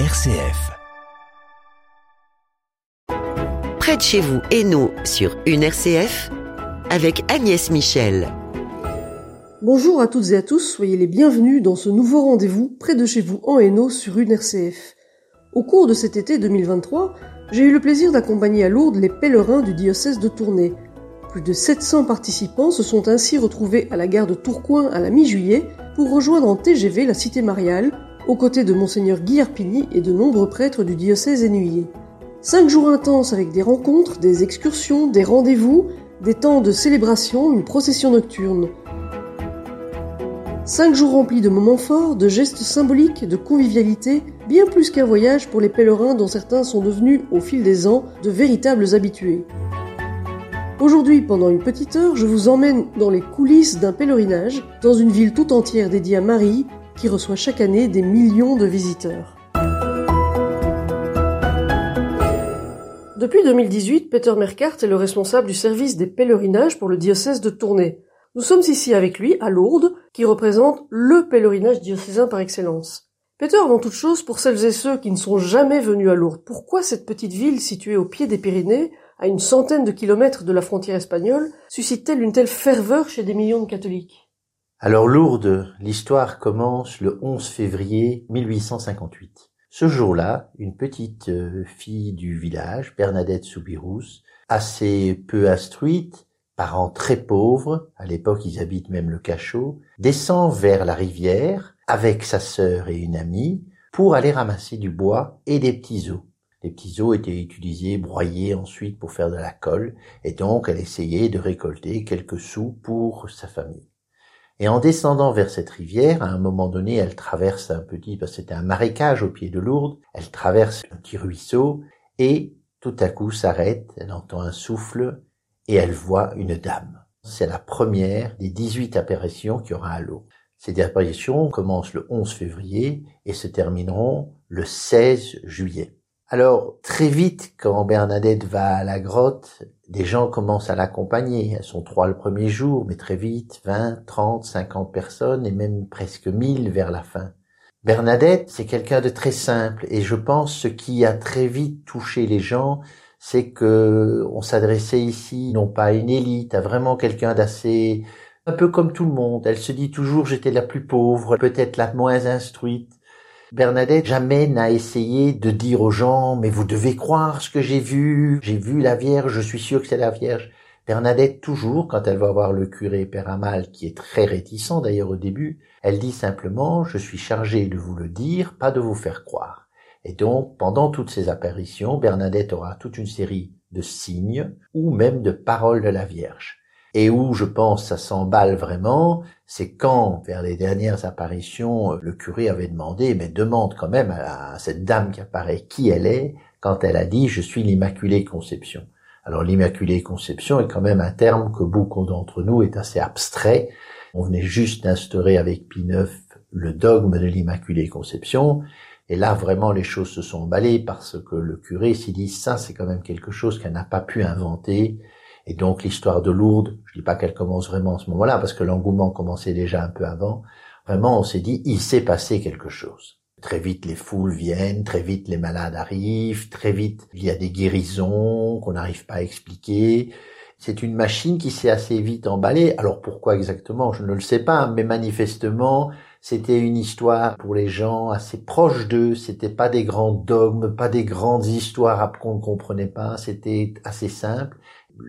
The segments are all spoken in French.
RCF. Près de chez vous, Hainaut, sur une RCF, avec Agnès Michel. Bonjour à toutes et à tous, soyez les bienvenus dans ce nouveau rendez-vous près de chez vous en Hainaut sur une RCF. Au cours de cet été 2023, j'ai eu le plaisir d'accompagner à Lourdes les pèlerins du diocèse de Tournai. Plus de 700 participants se sont ainsi retrouvés à la gare de Tourcoing à la mi-juillet pour rejoindre en TGV la cité mariale aux côtés de Monseigneur Guy Arpigny et de nombreux prêtres du diocèse énuyé. Cinq jours intenses avec des rencontres, des excursions, des rendez-vous, des temps de célébration, une procession nocturne. Cinq jours remplis de moments forts, de gestes symboliques, de convivialité, bien plus qu'un voyage pour les pèlerins dont certains sont devenus, au fil des ans, de véritables habitués. Aujourd'hui, pendant une petite heure, je vous emmène dans les coulisses d'un pèlerinage, dans une ville tout entière dédiée à Marie, qui reçoit chaque année des millions de visiteurs. Depuis 2018, Peter Merkart est le responsable du service des pèlerinages pour le diocèse de Tournai. Nous sommes ici avec lui, à Lourdes, qui représente le pèlerinage diocésain par excellence. Peter, avant toute chose, pour celles et ceux qui ne sont jamais venus à Lourdes, pourquoi cette petite ville située au pied des Pyrénées, à une centaine de kilomètres de la frontière espagnole, suscite-t-elle une telle ferveur chez des millions de catholiques? Alors Lourdes, l'histoire commence le 11 février 1858. Ce jour-là, une petite euh, fille du village, Bernadette Soubirous, assez peu instruite, parents très pauvres, à l'époque ils habitent même le cachot, descend vers la rivière avec sa sœur et une amie pour aller ramasser du bois et des petits os. Les petits os étaient utilisés, broyés ensuite pour faire de la colle, et donc elle essayait de récolter quelques sous pour sa famille. Et en descendant vers cette rivière, à un moment donné, elle traverse un petit, parce c'était un marécage au pied de Lourdes, elle traverse un petit ruisseau et tout à coup s'arrête, elle entend un souffle et elle voit une dame. C'est la première des 18 apparitions qu'il y aura à Lourdes. Ces apparitions commencent le 11 février et se termineront le 16 juillet. Alors, très vite, quand Bernadette va à la grotte, des gens commencent à l'accompagner. Elles sont trois le premier jour, mais très vite, 20, 30, 50 personnes et même presque 1000 vers la fin. Bernadette, c'est quelqu'un de très simple et je pense ce qui a très vite touché les gens, c'est que on s'adressait ici non pas à une élite, à vraiment quelqu'un d'assez un peu comme tout le monde. Elle se dit toujours j'étais la plus pauvre, peut-être la moins instruite. Bernadette jamais n'a essayé de dire aux gens mais vous devez croire ce que j'ai vu, j'ai vu la Vierge, je suis sûr que c'est la Vierge. Bernadette toujours, quand elle va voir le curé Père Amal, qui est très réticent d'ailleurs au début, elle dit simplement je suis chargée de vous le dire, pas de vous faire croire. Et donc, pendant toutes ces apparitions, Bernadette aura toute une série de signes ou même de paroles de la Vierge et où je pense ça s'emballe vraiment, c'est quand, vers les dernières apparitions, le curé avait demandé, mais demande quand même à, cette dame qui apparaît qui elle est, quand elle a dit je suis l'Immaculée Conception. Alors l'Immaculée Conception est quand même un terme que beaucoup d'entre nous est assez abstrait. On venait juste d'instaurer avec Pie IX le dogme de l'Immaculée Conception. Et là, vraiment, les choses se sont emballées parce que le curé s'est dit, ça, c'est quand même quelque chose qu'elle n'a pas pu inventer. Et donc l'histoire de Lourdes, je dis pas qu'elle commence vraiment à ce moment-là, parce que l'engouement commençait déjà un peu avant. Vraiment, on s'est dit, il s'est passé quelque chose. Très vite, les foules viennent, très vite, les malades arrivent, très vite, il y a des guérisons qu'on n'arrive pas à expliquer. C'est une machine qui s'est assez vite emballée. Alors pourquoi exactement, je ne le sais pas, mais manifestement, c'était une histoire pour les gens assez proche d'eux. C'était pas des grands dogmes, pas des grandes histoires qu'on ne comprenait pas. C'était assez simple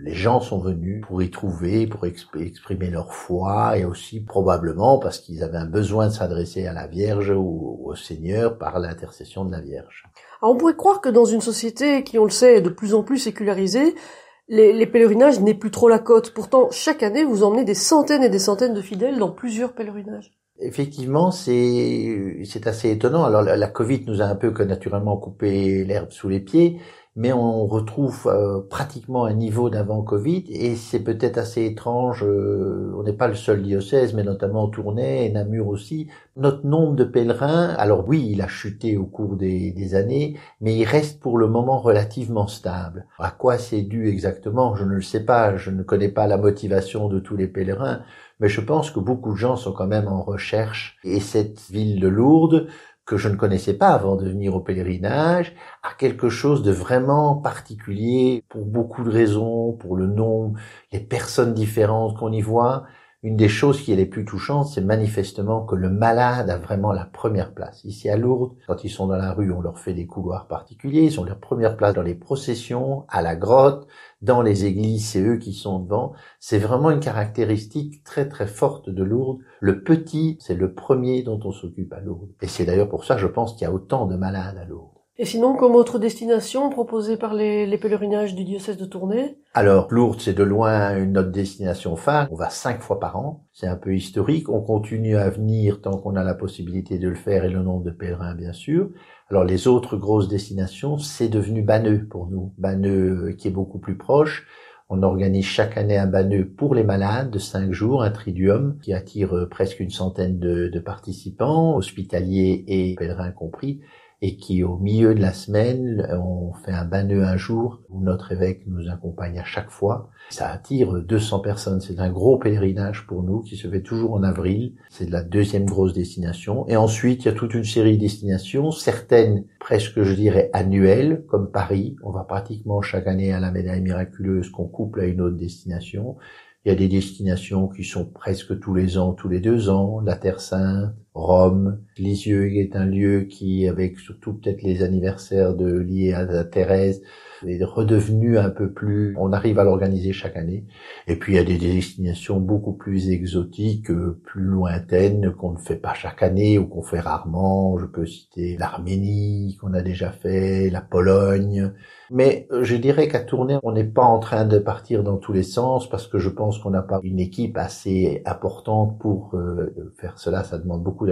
les gens sont venus pour y trouver, pour exprimer leur foi et aussi probablement parce qu'ils avaient un besoin de s'adresser à la Vierge ou au Seigneur par l'intercession de la Vierge. Alors on pourrait croire que dans une société qui, on le sait, est de plus en plus sécularisée, les, les pèlerinages n'est plus trop la cote. Pourtant, chaque année, vous emmenez des centaines et des centaines de fidèles dans plusieurs pèlerinages. Effectivement, c'est c'est assez étonnant. Alors la, la Covid nous a un peu que naturellement coupé l'herbe sous les pieds, mais on retrouve euh, pratiquement un niveau d'avant Covid et c'est peut-être assez étrange. Euh, on n'est pas le seul diocèse, mais notamment Tournai et Namur aussi. Notre nombre de pèlerins, alors oui, il a chuté au cours des, des années, mais il reste pour le moment relativement stable. À quoi c'est dû exactement Je ne le sais pas. Je ne connais pas la motivation de tous les pèlerins, mais je pense que beaucoup de gens sont quand même en recherche et cette ville de Lourdes que je ne connaissais pas avant de venir au pèlerinage, à quelque chose de vraiment particulier pour beaucoup de raisons, pour le nombre, les personnes différentes qu'on y voit. Une des choses qui est les plus touchantes, c'est manifestement que le malade a vraiment la première place. Ici à Lourdes, quand ils sont dans la rue, on leur fait des couloirs particuliers, ils ont leur première place dans les processions, à la grotte, dans les églises, c'est eux qui sont devant. C'est vraiment une caractéristique très très forte de Lourdes. Le petit, c'est le premier dont on s'occupe à Lourdes. Et c'est d'ailleurs pour ça, je pense, qu'il y a autant de malades à Lourdes. Et sinon, comme autre destination proposée par les, pèlerinages du diocèse de Tournai? Alors, Lourdes, c'est de loin une autre destination phare. On va cinq fois par an. C'est un peu historique. On continue à venir tant qu'on a la possibilité de le faire et le nombre de pèlerins, bien sûr. Alors, les autres grosses destinations, c'est devenu Banneux pour nous. Banneux euh, qui est beaucoup plus proche. On organise chaque année un banneux pour les malades de cinq jours, un triduum qui attire euh, presque une centaine de participants, hospitaliers et pèlerins compris et qui au milieu de la semaine, on fait un banneux un jour où notre évêque nous accompagne à chaque fois. Ça attire 200 personnes. C'est un gros pèlerinage pour nous qui se fait toujours en avril. C'est la deuxième grosse destination. Et ensuite, il y a toute une série de destinations, certaines presque, je dirais, annuelles, comme Paris. On va pratiquement chaque année à la médaille miraculeuse qu'on couple à une autre destination. Il y a des destinations qui sont presque tous les ans, tous les deux ans, la Terre Sainte, Rome, Lisieux est un lieu qui, avec surtout peut-être les anniversaires de liés à Thérèse, est redevenu un peu plus, on arrive à l'organiser chaque année. Et puis il y a des destinations beaucoup plus exotiques, plus lointaines, qu'on ne fait pas chaque année ou qu'on fait rarement. Je peux citer l'Arménie qu'on a déjà fait, la Pologne. Mais je dirais qu'à tourner, on n'est pas en train de partir dans tous les sens parce que je pense qu'on n'a pas une équipe assez importante pour euh, faire cela. Ça demande beaucoup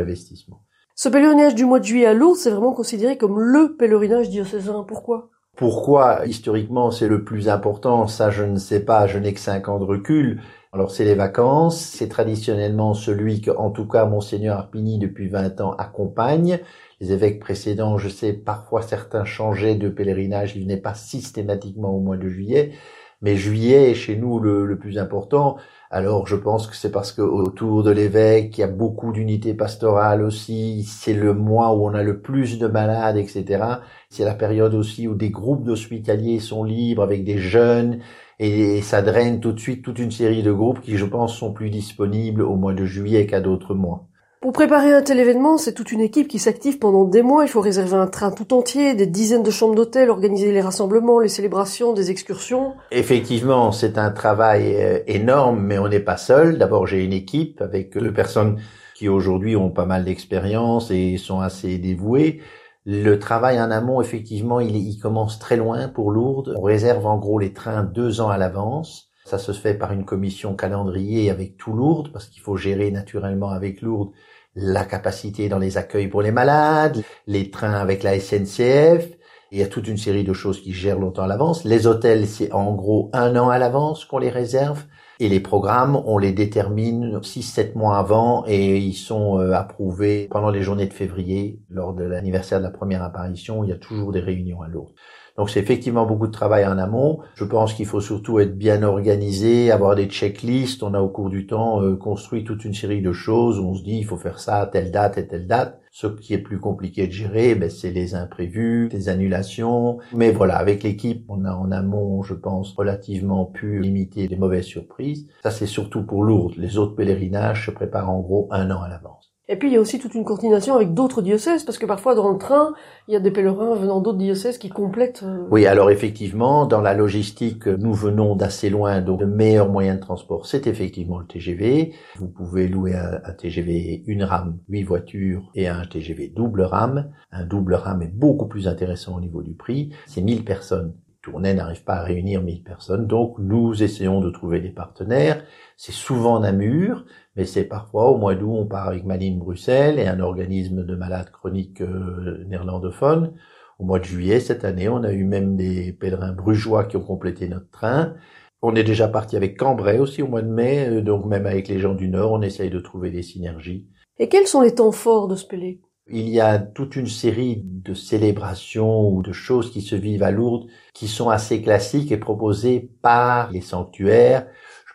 Ce pèlerinage du mois de juillet à Lourdes, c'est vraiment considéré comme le pèlerinage diocésain. Pourquoi? Pourquoi? Historiquement c'est le plus important Ça, je ne sais pas. Je n'ai que cinq ans de recul. Alors c'est les vacances. C'est traditionnellement celui que, en tout cas, monseigneur Arpini depuis 20 ans accompagne. Les évêques précédents, je sais, parfois certains changeaient de pèlerinage. Ils venaient pas systématiquement au mois de juillet. Mais juillet est chez nous le, le plus important. Alors je pense que c'est parce que autour de l'évêque, il y a beaucoup d'unités pastorales aussi. C'est le mois où on a le plus de malades, etc. C'est la période aussi où des groupes d'hospitaliers sont libres avec des jeunes et ça draine tout de suite toute une série de groupes qui, je pense, sont plus disponibles au mois de juillet qu'à d'autres mois. Pour préparer un tel événement, c'est toute une équipe qui s'active pendant des mois. Il faut réserver un train tout entier, des dizaines de chambres d'hôtel, organiser les rassemblements, les célébrations, des excursions. Effectivement, c'est un travail euh, énorme, mais on n'est pas seul. D'abord, j'ai une équipe avec deux personnes qui aujourd'hui ont pas mal d'expérience et sont assez dévouées. Le travail en amont, effectivement, il, il commence très loin pour Lourdes. On réserve en gros les trains deux ans à l'avance. Ça se fait par une commission calendrier avec tout Lourdes, parce qu'il faut gérer naturellement avec Lourdes la capacité dans les accueils pour les malades, les trains avec la SNCF. Il y a toute une série de choses qui gèrent longtemps à l'avance. Les hôtels, c'est en gros un an à l'avance qu'on les réserve. Et les programmes, on les détermine 6-7 mois avant et ils sont euh, approuvés pendant les journées de février, lors de l'anniversaire de la première apparition. Il y a toujours des réunions à Lourdes. Donc c'est effectivement beaucoup de travail en amont. Je pense qu'il faut surtout être bien organisé, avoir des checklists. On a au cours du temps euh, construit toute une série de choses où on se dit il faut faire ça à telle date et telle date. Ce qui est plus compliqué de gérer, ben, c'est les imprévus, les annulations. Mais voilà, avec l'équipe, on a en amont, je pense, relativement pu limiter les mauvaises surprises. Ça, c'est surtout pour Lourdes. Les autres pèlerinages se préparent en gros un an à l'avance. Et puis il y a aussi toute une coordination avec d'autres diocèses, parce que parfois dans le train, il y a des pèlerins venant d'autres diocèses qui complètent. Euh, oui, alors effectivement, dans la logistique, nous venons d'assez loin, donc le meilleur moyen de transport, c'est effectivement le TGV. Vous pouvez louer un, TGV une rame, huit voitures, et un TGV double rame. Un double rame est beaucoup plus intéressant au niveau du prix. C'est 1000 personnes. Tournai n'arrive pas à réunir 1000 personnes, donc nous essayons de trouver des partenaires. C'est souvent Namur, mais c'est parfois au mois d'août on part avec Malines Bruxelles et un organisme de malades chroniques euh, néerlandophones. Au mois de juillet cette année, on a eu même des pèlerins brugeois qui ont complété notre train. On est déjà parti avec Cambrai aussi au mois de mai, euh, donc même avec les gens du Nord, on essaye de trouver des synergies. Et quels sont les temps forts de ce Pélé? Il y a toute une série de célébrations ou de choses qui se vivent à Lourdes qui sont assez classiques et proposées par les sanctuaires.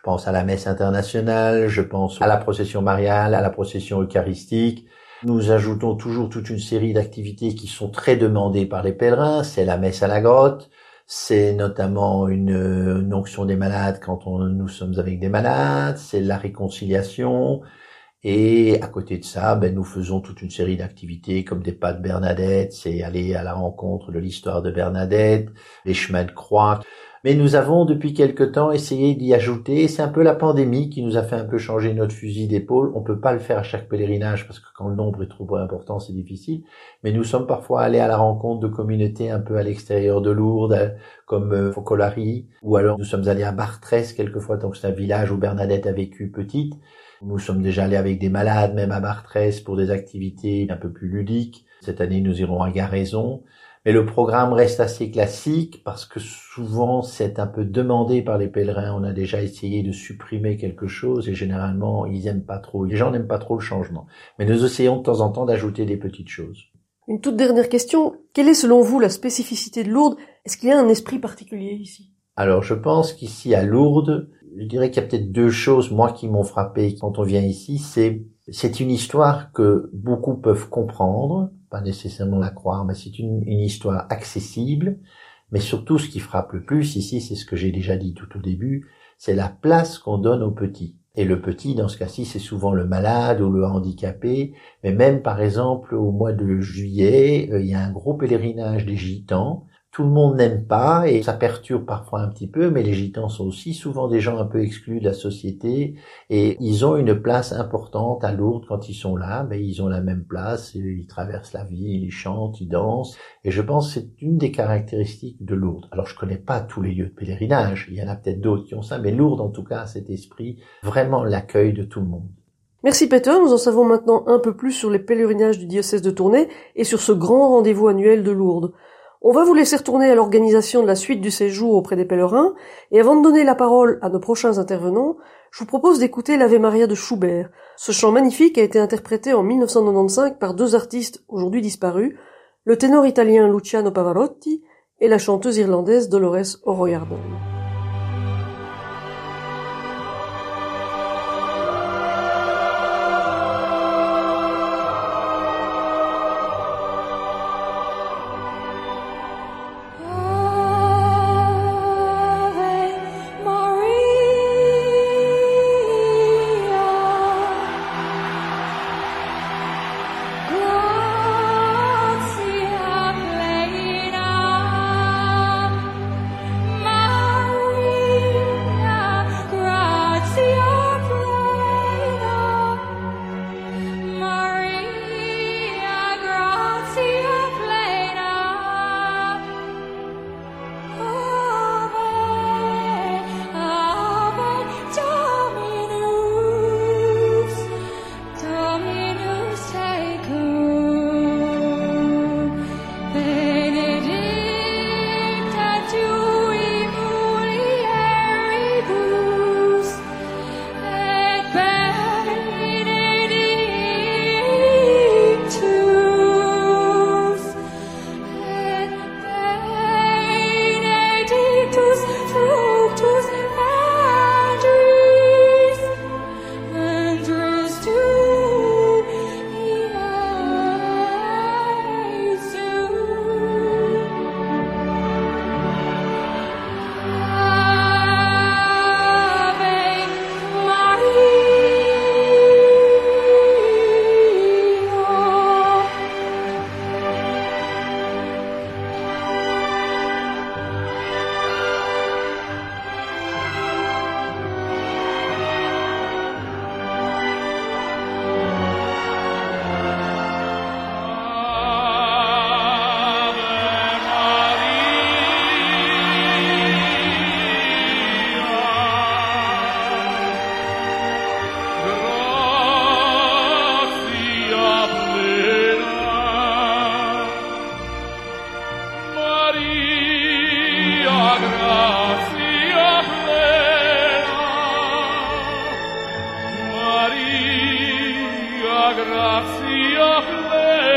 Pense à la messe internationale, je pense à la procession mariale, à la procession eucharistique. Nous ajoutons toujours toute une série d'activités qui sont très demandées par les pèlerins. C'est la messe à la grotte, c'est notamment une, une, onction des malades quand on, nous sommes avec des malades, c'est la réconciliation, et à côté de ça, ben, nous faisons toute une série d'activités comme des pas de Bernadette, c'est aller à la rencontre de l'histoire de Bernadette, les chemins de croix. Mais nous avons depuis quelque temps essayé d'y ajouter, c'est un peu la pandémie qui nous a fait un peu changer notre fusil d'épaule. On peut pas le faire à chaque pèlerinage parce que quand le nombre est trop important, c'est difficile. Mais nous sommes parfois allés à la rencontre de communautés un peu à l'extérieur de Lourdes, comme euh, Focolari, ou alors nous sommes allés à Bartrès quelquefois, donc c'est un village où Bernadette a vécu petite. Nous sommes déjà allés avec des malades, même à Bartrès, pour des activités un peu plus ludiques. Cette année, nous irons à Garaison. Mais le programme reste assez classique parce que souvent c'est un peu demandé par les pèlerins. On a déjà essayé de supprimer quelque chose et généralement ils aiment pas trop. Les gens n'aiment pas trop le changement. Mais nous essayons de temps en temps d'ajouter des petites choses. Une toute dernière question. Quelle est selon vous la spécificité de Lourdes? Est-ce qu'il y a un esprit particulier ici? Alors je pense qu'ici à Lourdes, je dirais qu'il y a peut-être deux choses, moi, qui m'ont frappé quand on vient ici. C'est, c'est une histoire que beaucoup peuvent comprendre, pas nécessairement la croire, mais c'est une, histoire accessible. Mais surtout, ce qui frappe le plus ici, c'est ce que j'ai déjà dit tout au début, c'est la place qu'on donne aux petits. Et le petit, dans ce cas-ci, c'est souvent le malade ou le handicapé. Mais même, par exemple, au mois de juillet, euh, il y a un gros pèlerinage des gitans tout le monde n'aime pas et ça perturbe parfois un petit peu, mais les gitans sont aussi souvent des gens un peu exclus de la société et ils ont une place importante à Lourdes quand ils sont là, mais ils ont la même place, ils traversent la vie, ils chantent, ils dansent et je pense que c'est une des caractéristiques de Lourdes. Alors je connais pas tous les lieux de pèlerinage, il y en a peut-être d'autres qui ont ça, mais Lourdes en tout cas a cet esprit, vraiment l'accueil de tout le monde. Merci Peter, nous en savons maintenant un peu plus sur les pèlerinages du diocèse de Tournai et sur ce grand rendez-vous annuel de Lourdes. On va vous laisser retourner à l'organisation de la suite du séjour auprès des pèlerins, et avant de donner la parole à nos prochains intervenants, je vous propose d'écouter l'Ave Maria de Schubert. Ce chant magnifique a été interprété en 1995 par deux artistes aujourd'hui disparus, le ténor italien Luciano Pavarotti et la chanteuse irlandaise Dolores O'Riordan. Dio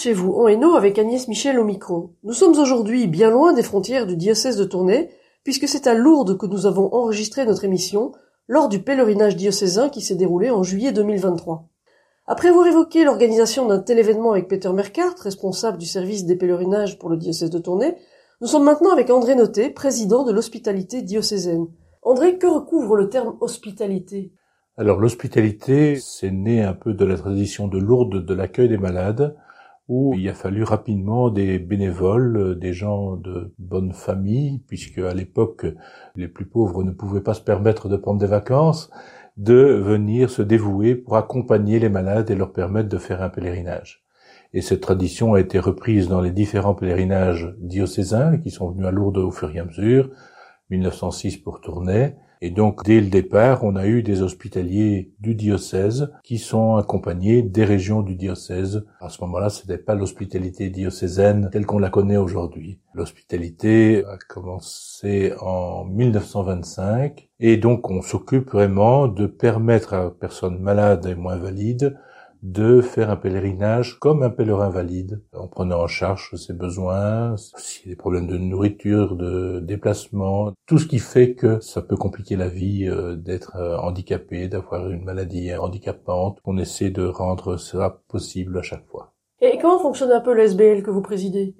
chez vous, en Hainaut, avec Agnès Michel au micro. Nous sommes aujourd'hui bien loin des frontières du diocèse de Tournai, puisque c'est à Lourdes que nous avons enregistré notre émission lors du pèlerinage diocésain qui s'est déroulé en juillet 2023. Après avoir évoqué l'organisation d'un tel événement avec Peter Mercart, responsable du service des pèlerinages pour le diocèse de Tournai, nous sommes maintenant avec André Noté, président de l'hospitalité diocésaine. André, que recouvre le terme hospitalité? Alors l'hospitalité, c'est né un peu de la tradition de Lourdes de l'accueil des malades, où il a fallu rapidement des bénévoles, des gens de bonne famille, puisque à l'époque les plus pauvres ne pouvaient pas se permettre de prendre des vacances, de venir se dévouer pour accompagner les malades et leur permettre de faire un pèlerinage. Et cette tradition a été reprise dans les différents pèlerinages diocésains qui sont venus à Lourdes au fur et à mesure, 1906 pour Tournai, et donc, dès le départ, on a eu des hospitaliers du diocèse qui sont accompagnés des régions du diocèse. À ce moment-là, ce n'était pas l'hospitalité diocésaine telle qu'on la connaît aujourd'hui. L'hospitalité a commencé en 1925 et donc on s'occupe vraiment de permettre à personnes malades et moins valides de faire un pèlerinage comme un pèlerin valide, en prenant en charge ses besoins, s'il y a des problèmes de nourriture, de déplacement, tout ce qui fait que ça peut compliquer la vie euh, d'être euh, handicapé, d'avoir une maladie handicapante. On essaie de rendre cela possible à chaque fois. Et comment fonctionne un peu l'SBL que vous présidez?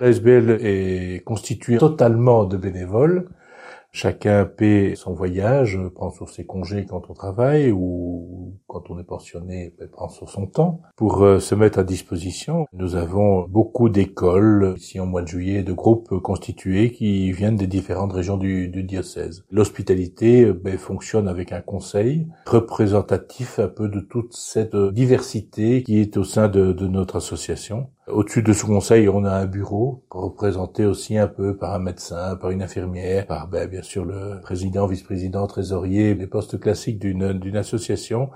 L'SBL est constitué totalement de bénévoles. Chacun paie son voyage, prend sur ses congés quand on travaille ou quand on est pensionné, ben, prend sur son temps pour euh, se mettre à disposition. Nous avons beaucoup d'écoles ici en mois de juillet, de groupes constitués qui viennent des différentes régions du, diocèse. L'hospitalité ben, fonctionne avec un conseil représentatif un peu de toute cette diversité qui est au sein de notre association. Au-dessus de ce conseil, on a un bureau représenté aussi un peu par un médecin, par une infirmière, par ben, bien sûr le président, vice-président, trésorier, les postes classiques d'une association.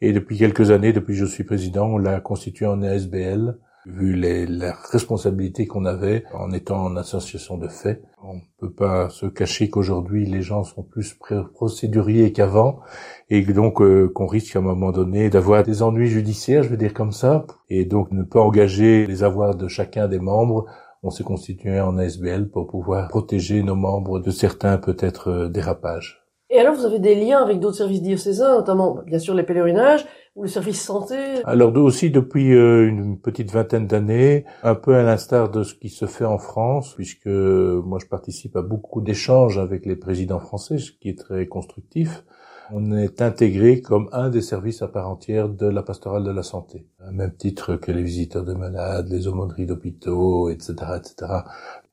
Et depuis quelques années, depuis que je suis président, on l'a constitué en ASBL vu les, la responsabilité qu'on avait en étant en association de fait. On ne peut pas se cacher qu'aujourd'hui les gens sont plus procéduriers qu'avant et donc euh, qu'on risque à un moment donné d'avoir des ennuis judiciaires, je veux dire comme ça, et donc ne pas engager les avoirs de chacun des membres. On s'est constitué en ASBL pour pouvoir protéger nos membres de certains peut-être euh, dérapages. Et alors, vous avez des liens avec d'autres services diocésains, notamment, bien sûr, les pèlerinages ou le service santé Alors, aussi, depuis euh, une petite vingtaine d'années, un peu à l'instar de ce qui se fait en France, puisque moi, je participe à beaucoup d'échanges avec les présidents français, ce qui est très constructif. On est intégré comme un des services à part entière de la pastorale de la santé, à même titre que les visiteurs de malades, les aumôneries d'hôpitaux, etc., etc.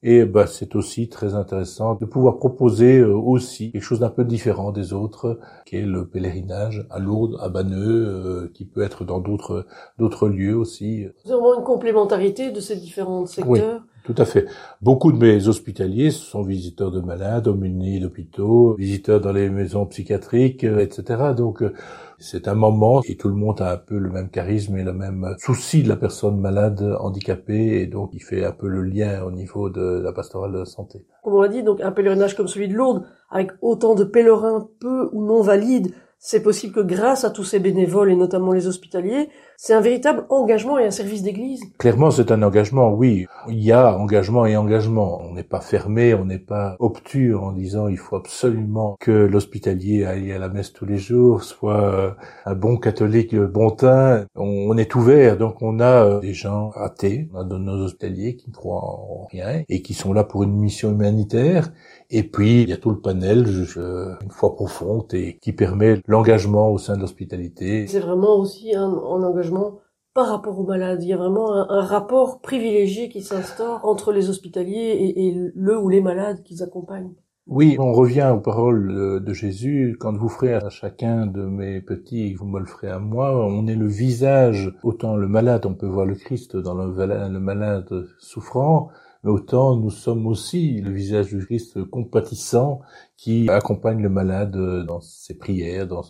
Et bah, c'est aussi très intéressant de pouvoir proposer euh, aussi quelque chose d'un peu différent des autres, qui est le pèlerinage à Lourdes, à Banneux, euh, qui peut être dans d'autres d'autres lieux aussi. C'est vraiment une complémentarité de ces différents secteurs. Tout à fait. Beaucoup de mes hospitaliers sont visiteurs de malades, aumôniers d'hôpitaux, visiteurs dans les maisons psychiatriques, euh, etc. Donc euh, c'est un moment et tout le monde a un peu le même charisme et le même souci de la personne malade, handicapée, et donc il fait un peu le lien au niveau de la pastorale de la santé. Comme on l'a dit, donc un pèlerinage comme celui de Lourdes, avec autant de pèlerins peu ou non valides, c'est possible que grâce à tous ces bénévoles et notamment les hospitaliers, c'est un véritable engagement et un service d'église. Clairement, c'est un engagement, oui. Il y a engagement et engagement. On n'est pas fermé, on n'est pas obtus en disant il faut absolument que l'hospitalier aille à la messe tous les jours, soit euh, un bon catholique bon teint. On est ouvert, donc on a euh, des gens athées, on a de nos hospitaliers qui ne croient en rien et qui sont là pour une mission humanitaire et puis, il y a tout le panel, une foi profonde, et qui permet l'engagement au sein de l'hospitalité. C'est vraiment aussi un, engagement par rapport aux malades. Il y a vraiment un, rapport privilégié qui s'instaure entre les hospitaliers et, et le ou les malades qu'ils accompagnent. Oui, on revient aux paroles de Jésus. Quand vous ferez à chacun de mes petits, vous me le ferez à moi. On est le visage, autant le malade, on peut voir le Christ dans le, le malade souffrant, mais autant nous sommes aussi le visage du Christ compatissant qui accompagne le malade dans ses prières, dans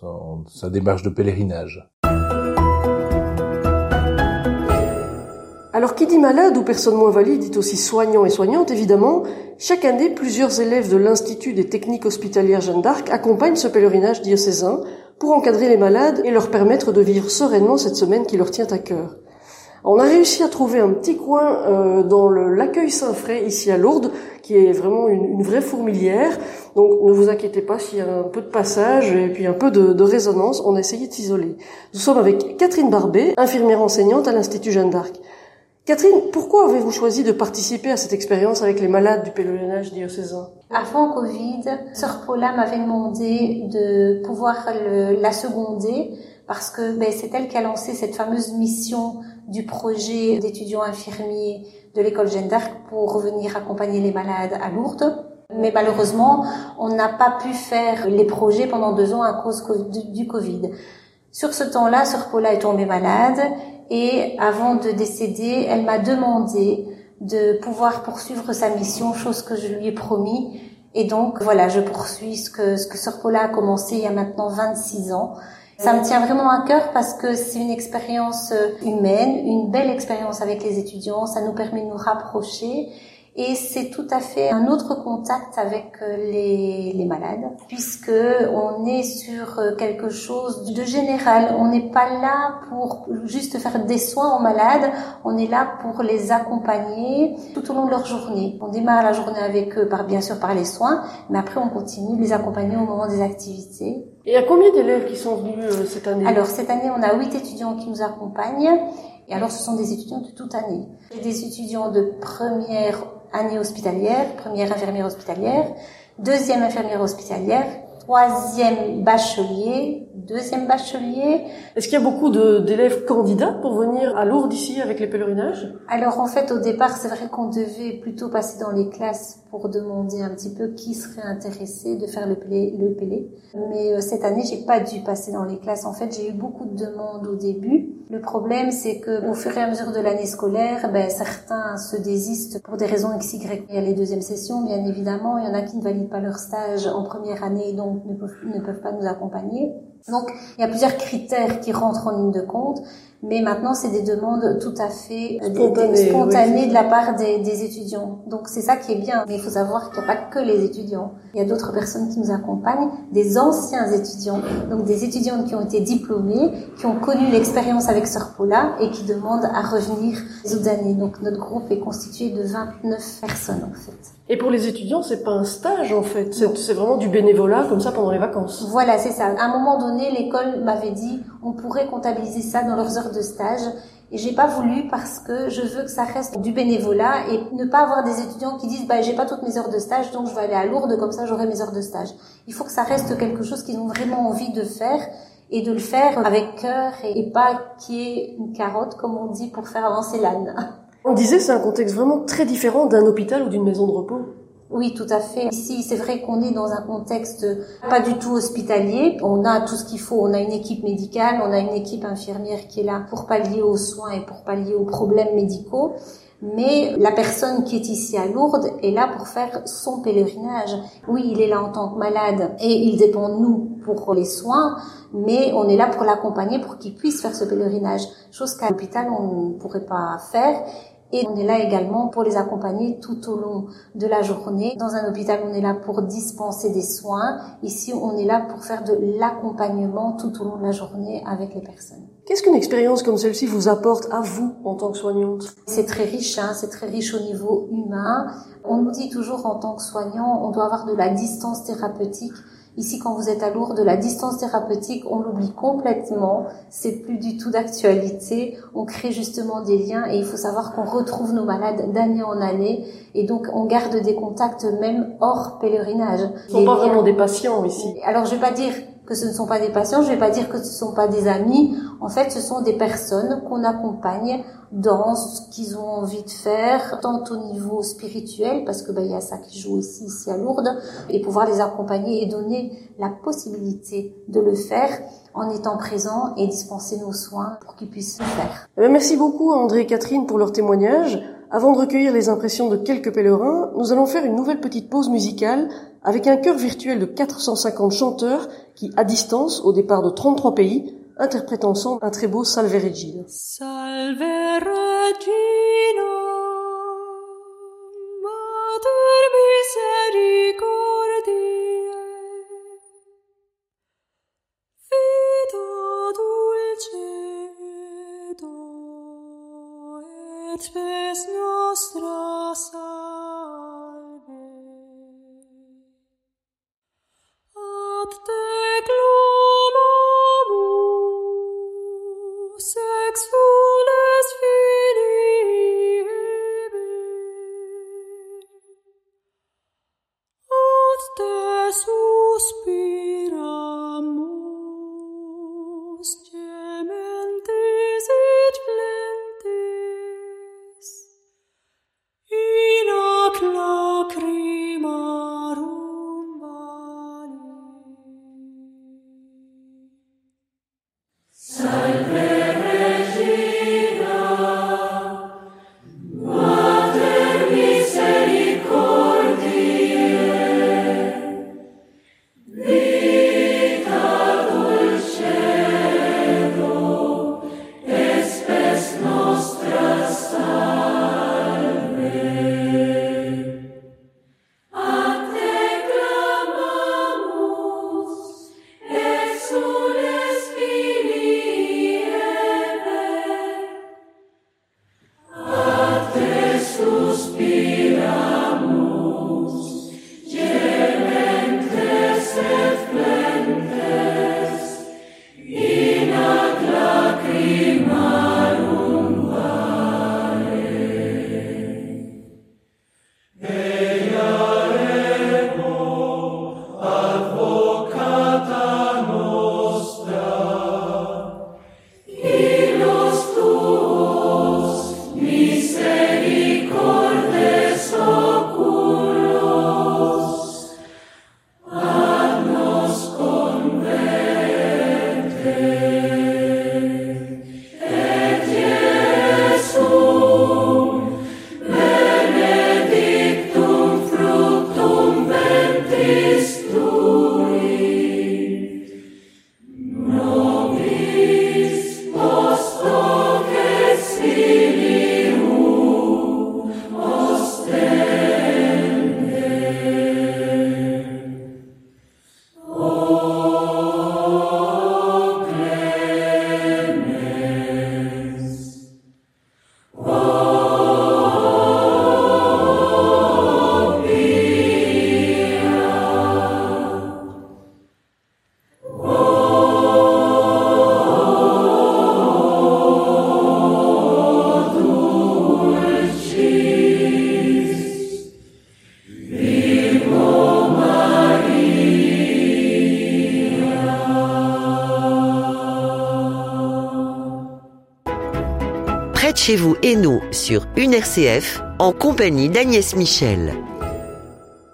sa démarche de pèlerinage. Alors qui dit malade ou personne moins valide dit aussi soignant et soignante, évidemment. Chaque année, plusieurs élèves de l'Institut des techniques hospitalières Jeanne d'Arc accompagnent ce pèlerinage diocésain pour encadrer les malades et leur permettre de vivre sereinement cette semaine qui leur tient à cœur. On a réussi à trouver un petit coin euh, dans l'accueil Saint-Fray, ici à Lourdes, qui est vraiment une, une, vraie fourmilière. Donc ne vous inquiétez pas s'il y a un peu de passage et puis un peu de, de résonance, on a essayé de s'isoler. Nous sommes avec Catherine Barbet, infirmière enseignante à l'Institut Jeanne d'Arc. Catherine, pourquoi avez-vous choisi de participer à cette expérience avec les malades du pèlerinage diocésain? Avant Covid, Sœur Paula m'avait demandé de pouvoir le, la seconder parce que ben, c'est elle qui a lancé cette fameuse mission du projet d'étudiants infirmiers de l'école Jeanne d'Arc pour revenir accompagner les malades à Lourdes. Mais malheureusement, on n'a pas pu faire les projets pendant deux ans à cause du Covid. Sur ce temps-là, Sœur Paula est tombée malade et avant de décéder, elle m'a demandé de pouvoir poursuivre sa mission, chose que je lui ai promis. Et donc, voilà, je poursuis ce que, ce que Sœur Paula a commencé il y a maintenant 26 ans. Ça me tient vraiment à cœur parce que c'est une expérience humaine, une belle expérience avec les étudiants. Ça nous permet de nous rapprocher et c'est tout à fait un autre contact avec euh, les, les, malades puisque on est sur euh, quelque chose de général. On n'est pas là pour juste faire des soins aux malades, on est là pour les accompagner tout au long de leur journée. On démarre la journée avec eux par bien sûr par les soins, mais après on continue de les accompagner au moment des activités. Et il y a combien d'élèves qui sont venus euh, cette année? Alors cette année, on a huit étudiants qui nous accompagnent. Et alors, ce sont des étudiants de toute année. Des étudiants de première année hospitalière, première infirmière hospitalière, deuxième infirmière hospitalière, troisième bachelier, deuxième bachelier. Est-ce qu'il y a beaucoup d'élèves candidats pour venir à Lourdes ici avec les pèlerinages? Alors en fait au départ c'est vrai qu'on devait plutôt passer dans les classes pour demander un petit peu qui serait intéressé de faire le pélé. Le Mais euh, cette année j'ai pas dû passer dans les classes. En fait j'ai eu beaucoup de demandes au début. Le problème c'est que au fur et à mesure de l'année scolaire, ben, certains se désistent pour des raisons XY. Il y a les deuxièmes sessions bien évidemment. Il y en a qui ne valident pas leur stage en première année donc ne peuvent, ne peuvent pas nous accompagner. Donc, il y a plusieurs critères qui rentrent en ligne de compte, mais maintenant, c'est des demandes tout à fait euh, spontanées, de la part des, des étudiants. Donc, c'est ça qui est bien. Mais il faut savoir qu'il n'y a pas que les étudiants. Il y a d'autres personnes qui nous accompagnent, des anciens étudiants, donc des étudiants qui ont été diplômés, qui ont connu l'expérience avec Sœur Paula et qui demandent à revenir les autres années. Donc, notre groupe est constitué de 29 personnes, en fait. Et pour les étudiants, c'est pas un stage en fait, c'est vraiment du bénévolat comme ça pendant les vacances. Voilà, c'est ça. À un moment donné, l'école m'avait dit on pourrait comptabiliser ça dans leurs heures de stage. Et j'ai pas voulu parce que je veux que ça reste du bénévolat et ne pas avoir des étudiants qui disent bah j'ai pas toutes mes heures de stage donc je vais aller à Lourdes comme ça j'aurai mes heures de stage. Il faut que ça reste quelque chose qu'ils ont vraiment envie de faire et de le faire avec cœur et pas qui est une carotte comme on dit pour faire avancer l'âne. On disait c'est un contexte vraiment très différent d'un hôpital ou d'une maison de repos. Oui, tout à fait. Ici, c'est vrai qu'on est dans un contexte pas du tout hospitalier. On a tout ce qu'il faut. On a une équipe médicale, on a une équipe infirmière qui est là pour pallier aux soins et pour pallier aux problèmes médicaux. Mais la personne qui est ici à Lourdes est là pour faire son pèlerinage. Oui, il est là en tant que malade et il dépend de nous pour les soins, mais on est là pour l'accompagner pour qu'il puisse faire ce pèlerinage, chose qu'à l'hôpital on ne pourrait pas faire. Et on est là également pour les accompagner tout au long de la journée. Dans un hôpital, on est là pour dispenser des soins. Ici, on est là pour faire de l'accompagnement tout au long de la journée avec les personnes. Qu'est-ce qu'une expérience comme celle-ci vous apporte à vous en tant que soignante? C'est très riche, hein, c'est très riche au niveau humain. On nous dit toujours en tant que soignant, on doit avoir de la distance thérapeutique Ici, quand vous êtes à Lourdes, la distance thérapeutique, on l'oublie complètement. C'est plus du tout d'actualité. On crée justement des liens et il faut savoir qu'on retrouve nos malades d'année en année et donc on garde des contacts même hors pèlerinage. Ce sont pas vraiment des patients ici. Alors, je vais pas dire que ce ne sont pas des patients, je vais pas dire que ce ne sont pas des amis. En fait, ce sont des personnes qu'on accompagne dans ce qu'ils ont envie de faire, tant au niveau spirituel, parce que bah, il y a ça qui joue ici, ici à Lourdes, et pouvoir les accompagner et donner la possibilité de le faire en étant présent et dispenser nos soins pour qu'ils puissent le faire. Eh merci beaucoup André et Catherine pour leur témoignage. Avant de recueillir les impressions de quelques pèlerins, nous allons faire une nouvelle petite pause musicale avec un chœur virtuel de 450 chanteurs qui, à distance, au départ de 33 pays, interprètent ensemble un très beau Salve Regina. et spes nostra RCF en compagnie d'Agnès Michel.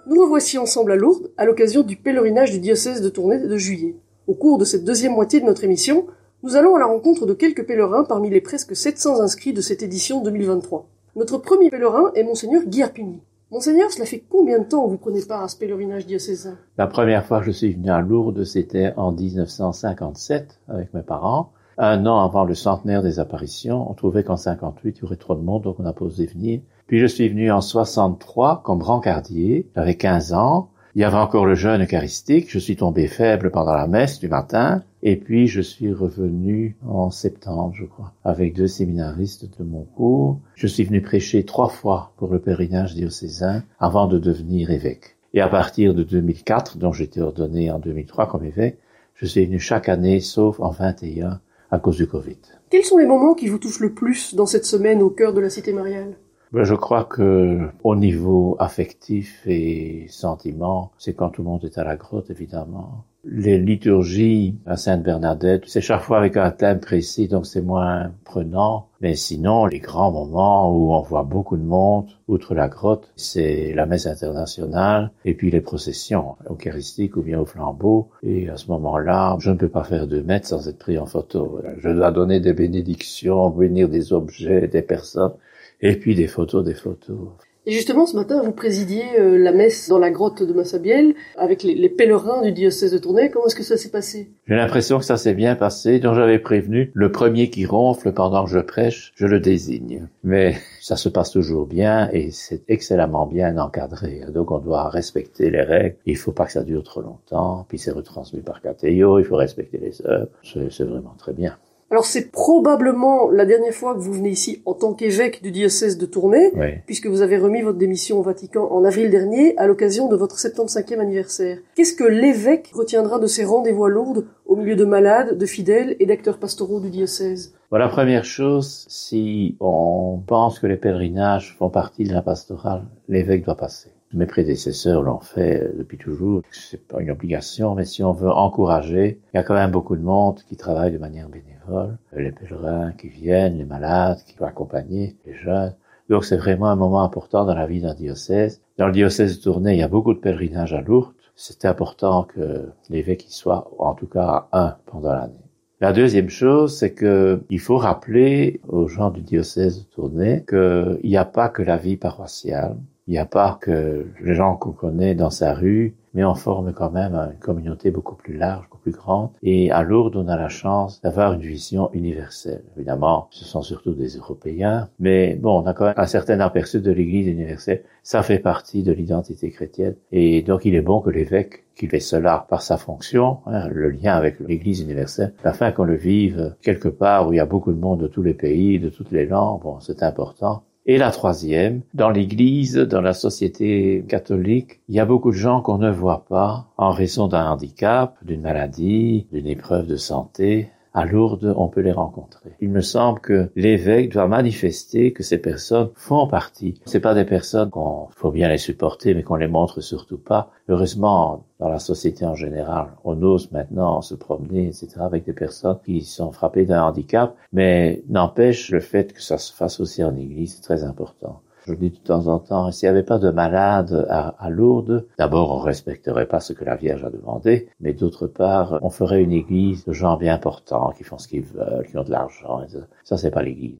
Nous revoici ensemble à Lourdes à l'occasion du pèlerinage du diocèse de Tournai de juillet. Au cours de cette deuxième moitié de notre émission, nous allons à la rencontre de quelques pèlerins parmi les presque 700 inscrits de cette édition 2023. Notre premier pèlerin est Monseigneur Guy Arpigny. Monseigneur, cela fait combien de temps que vous prenez part à ce pèlerinage diocésain? La première fois que je suis venu à Lourdes, c'était en 1957 avec mes parents. Un an avant le centenaire des apparitions, on trouvait qu'en 58, il y aurait trop de monde, donc on a posé venir. Puis je suis venu en 63 comme brancardier, j'avais 15 ans. Il y avait encore le jeûne eucharistique, je suis tombé faible pendant la messe du matin, et puis je suis revenu en septembre, je crois, avec deux séminaristes de mon cours. Je suis venu prêcher trois fois pour le pèlerinage diocésain avant de devenir évêque. Et à partir de 2004, dont j'étais ordonné en 2003 comme évêque, je suis venu chaque année, sauf en 21, à cause du Covid. Quels sont les moments qui vous touchent le plus dans cette semaine au cœur de la cité mariale? Ben, Je crois que au niveau affectif et sentiment, c'est quand tout le monde est à la grotte, évidemment. Les liturgies à Sainte-Bernadette, c'est chaque fois avec un thème précis, donc c'est moins prenant. Mais sinon, les grands moments où on voit beaucoup de monde, outre la grotte, c'est la messe internationale et puis les processions eucharistiques ou bien au flambeau. Et à ce moment-là, je ne peux pas faire deux mètres sans être pris en photo. Je dois donner des bénédictions, bénir des objets, des personnes, et puis des photos, des photos. Et justement, ce matin, vous présidiez euh, la messe dans la grotte de Massabielle avec les, les pèlerins du diocèse de Tournai. Comment est-ce que ça s'est passé? J'ai l'impression que ça s'est bien passé, dont j'avais prévenu. Le premier qui ronfle pendant que je prêche, je le désigne. Mais ça se passe toujours bien et c'est excellemment bien encadré. Donc on doit respecter les règles. Il faut pas que ça dure trop longtemps. Puis c'est retransmis par Catéo, il faut respecter les heures. C'est vraiment très bien. Alors c'est probablement la dernière fois que vous venez ici en tant qu'évêque du diocèse de Tournai, Oui. puisque vous avez remis votre démission au Vatican en avril dernier à l'occasion de votre 75e anniversaire. Qu'est-ce que l'évêque retiendra de ces rendez-vous à Lourdes au milieu de malades, de fidèles et d'acteurs pastoraux du diocèse? La première chose, si on pense que les pèlerinages font partie de la pastorale, l'évêque doit passer. Mes prédécesseurs l'ont fait depuis toujours. C'est pas une obligation, mais si on veut encourager, il y a quand même beaucoup de monde qui travaille de manière bénévole. Les pèlerins qui viennent, les malades qui doivent accompagner, les jeunes. Donc c'est vraiment un moment important dans la vie d'un diocèse. Dans le diocèse de Tournai, il y a beaucoup de pèlerinages à Lourdes. C'est important que l'évêque y soit, en tout cas un pendant l'année. La deuxième chose, c'est que il faut rappeler aux gens du diocèse de Tournai qu'il n'y a pas que la vie paroissiale, il n'y a pas que les gens qu'on connaît dans sa rue, mais on forme quand même une communauté beaucoup plus large, beaucoup plus grande. Et à Lourdes, on a la chance d'avoir une vision universelle. Évidemment, ce sont surtout des Européens, mais bon, on a quand même un certain aperçu de l'Église universelle. Ça fait partie de l'identité chrétienne. Et donc, il est bon que l'évêque qui fait cela par sa fonction, hein, le lien avec l'Église universelle, afin qu'on le vive quelque part où il y a beaucoup de monde de tous les pays, de toutes les langues. Bon, c'est important. Et la troisième, dans l'Église, dans la société catholique, il y a beaucoup de gens qu'on ne voit pas en raison d'un handicap, d'une maladie, d'une épreuve de santé. À Lourdes, on peut les rencontrer. Il me semble que l'évêque doit manifester que ces personnes font partie. C'est pas des personnes qu'on faut bien les supporter, mais qu'on les montre surtout pas. Heureusement, dans la société en général, on ose maintenant se promener, etc., avec des personnes qui sont frappées d'un handicap, mais n'empêche le fait que ça se fasse aussi en église, c'est très important. Je dis de temps en temps, s'il n'y avait pas de malades à, à Lourdes, d'abord on respecterait pas ce que la Vierge a demandé, mais d'autre part, on ferait une église de gens bien portants, qui font ce qu'ils veulent, qui ont de l'argent. ça c'est pas l'église.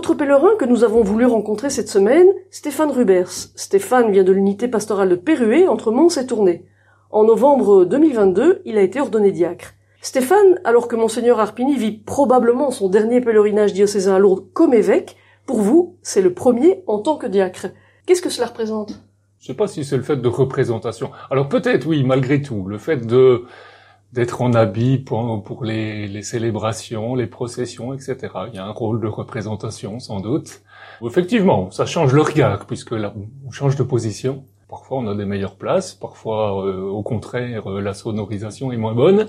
Autre pèlerin que nous avons voulu rencontrer cette semaine, Stéphane Rubers. Stéphane vient de l'unité pastorale de Pérué entre Mons et Tournai. En novembre 2022, il a été ordonné diacre. Stéphane, alors que Monseigneur Arpini vit probablement son dernier pèlerinage diocésain à Lourdes comme évêque, pour vous, c'est le premier en tant que diacre. Qu'est-ce que cela représente? Je sais pas si c'est le fait de représentation. Alors peut-être oui, malgré tout, le fait de d'être en habit pour, les, célébrations, les processions, etc. Il y a un rôle de représentation sans doute. Effectivement, ça change le regard puisque là, on change de position. Parfois, on a des meilleures places, parfois, euh, au contraire, euh, la sonorisation est moins bonne.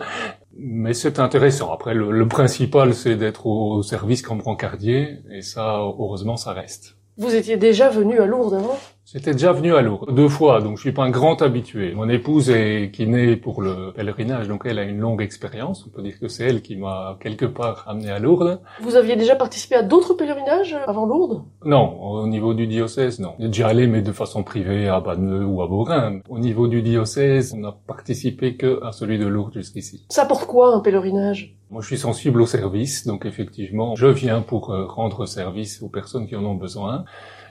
Mais c'est intéressant. Après, le, principal, c'est d'être au, au service comme brancardier, et ça, heureusement, ça reste. Vous étiez déjà venu à Lourdes avant? J'étais déjà venu à Lourdes deux fois, donc je suis pas un grand habitué. Mon épouse est kiné pour le pèlerinage, donc elle a une longue expérience. On peut dire que c'est elle qui m'a quelque part amené à Lourdes. Vous aviez déjà participé à d'autres pèlerinages avant Lourdes? Non, au niveau du diocèse, non. J'ai déjà allé, mais de façon privée, à Banneux ou à Beaurain. Au niveau du diocèse, on n'a participé que à celui de Lourdes jusqu'ici. Ça porte quoi un pèlerinage? Moi, je suis sensible au service, donc effectivement, je viens pour euh, rendre service aux personnes qui en ont besoin.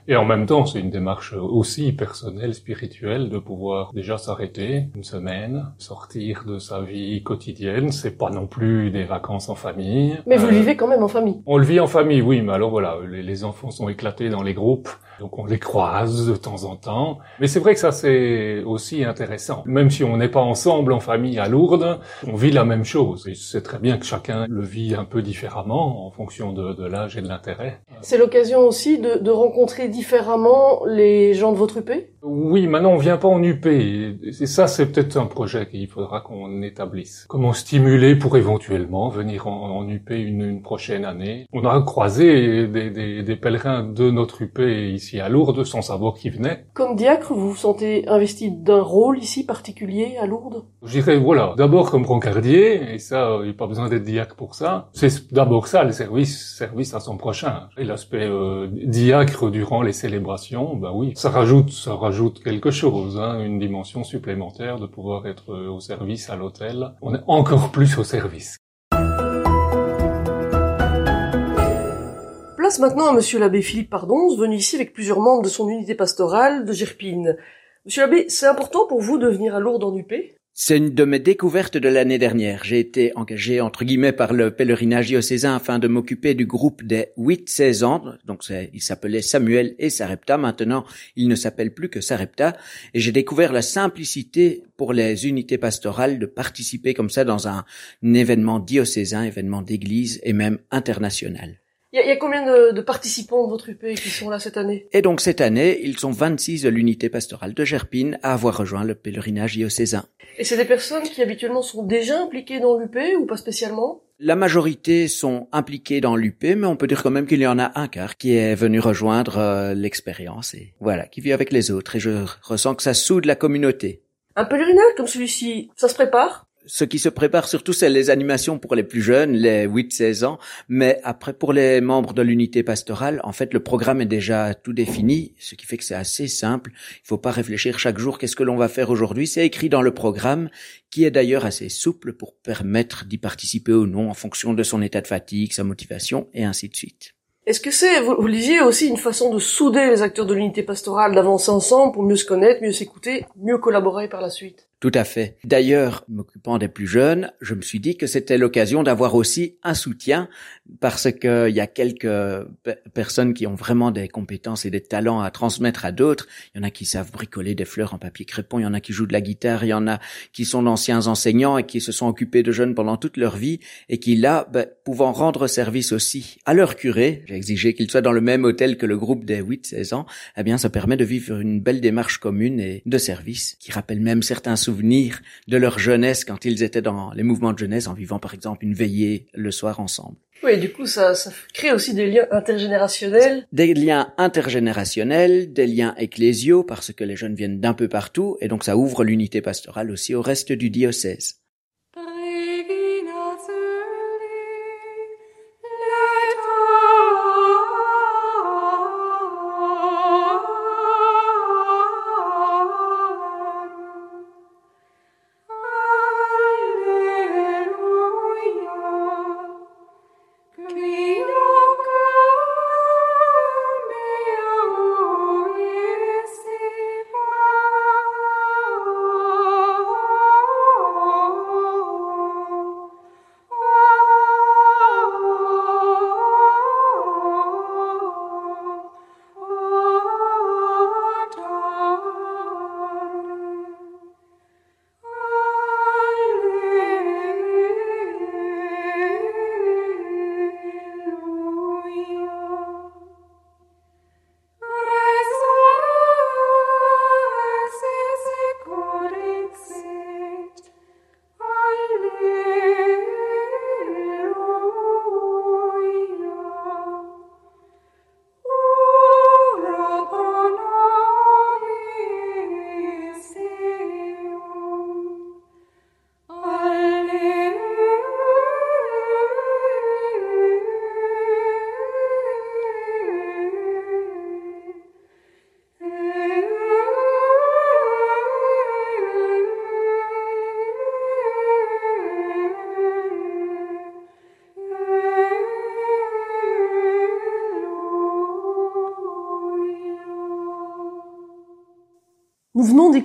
Et en même temps, c'est une démarche aussi personnelle, spirituelle, de pouvoir déjà s'arrêter une semaine, sortir de sa vie quotidienne. C'est pas non plus des vacances en famille. Mais vous Euh, le vivez quand même en famille. On le vit en famille, oui, mais alors voilà, les, les enfants sont éclatés dans les groupes, donc on les croise de temps en temps. Mais c'est vrai que ça c'est aussi intéressant. Même si on n'est pas ensemble en famille à Lourdes, on vit la même chose. Et c'est très bien que chacun le vit un peu différemment en fonction de, de l'âge et de l'intérêt. C'est l'occasion aussi de, de rencontrer différemment les gens de votre UP Oui, maintenant on vient pas en UP. Et ça, c'est peut-être un projet qu'il faudra qu'on établisse. Comment stimuler pour éventuellement venir en, en UP une, une prochaine année? On a croisé des, des, des pèlerins de notre UP ici à Lourdes sans savoir qui venaient. Comme diacre, vous vous sentez investi d'un rôle ici particulier à Lourdes? Je dirais, voilà, d'abord comme brancardier, et ça, il n'y a pas besoin d'être diacre pour ça. C'est d'abord ça, le service, service à son prochain. Et l'aspect euh, diacre durant les célébrations, bah oui, ça rajoute, ça rajoute quelque chose, hein, une dimension supplémentaire de pouvoir être euh, au service à l'hôtel. On est encore plus au service. Place maintenant à monsieur l'abbé Philippe Pardonze, venu ici avec plusieurs membres de son unité pastorale de Gerpine. Monsieur l'abbé, c'est important pour vous de venir à Lourdes en UP C'est une de mes découvertes de l'année dernière. J'ai été engagé, entre guillemets, par le pèlerinage diocésain afin de m'occuper du groupe des 8-16 ans. Donc, il s'appelait Samuel et Sarepta. Maintenant, il ne s'appelle plus que Sarepta. Et j'ai découvert la simplicité pour les unités pastorales de participer comme ça dans un événement diocésain, événement d'église et même international. Il y, a, combien de, de, participants de votre UP qui sont là cette année? Et donc cette année, ils sont 26 de l'unité pastorale de Gerpine à avoir rejoint le pèlerinage diocésain. Et c'est des personnes qui habituellement sont déjà impliquées dans l'UP ou pas spécialement? La majorité sont impliquées dans l'UP, mais on peut dire quand même qu'il y en a un quart qui est venu rejoindre euh, l'expérience et voilà, qui vit avec les autres. Et je ressens que ça soude la communauté. Un pèlerinage comme celui-ci, ça se prépare? Ce qui se prépare surtout, c'est les animations pour les plus jeunes, les 8-16 ans. Mais après, pour les membres de l'unité pastorale, en fait, le programme est déjà tout défini, ce qui fait que c'est assez simple. Il faut pas réfléchir chaque jour qu'est-ce que l'on va faire aujourd'hui. C'est écrit dans le programme, qui est d'ailleurs assez souple pour permettre d'y participer ou non en fonction de son état de fatigue, sa motivation et ainsi de suite. Est-ce que c'est, vous, lisiez aussi une façon de souder les acteurs de l'unité pastorale, d'avancer ensemble pour mieux se connaître, mieux s'écouter, mieux collaborer par la suite? Tout à fait. D'ailleurs, m'occupant des plus jeunes, je me suis dit que c'était l'occasion d'avoir aussi un soutien parce qu'il y a quelques personnes qui ont vraiment des compétences et des talents à transmettre à d'autres. Il y en a qui savent bricoler des fleurs en papier crépon, il y en a qui jouent de la guitare, il y en a qui sont d'anciens enseignants et qui se sont occupés de jeunes pendant toute leur vie et qui là, ben, pouvant rendre service aussi à leur curé, j'ai exigé qu'ils soient dans le même hôtel que le groupe des 8-16 ans, eh bien ça permet de vivre une belle démarche commune et de service qui rappelle même certains souvenirs de leur jeunesse quand ils étaient dans les mouvements de jeunesse en vivant par exemple une veillée le soir ensemble. Oui, du coup, ça, ça crée aussi des liens intergénérationnels. Des liens intergénérationnels, des liens ecclésiaux, parce que les jeunes viennent d'un peu partout, et donc ça ouvre l'unité pastorale aussi au reste du diocèse.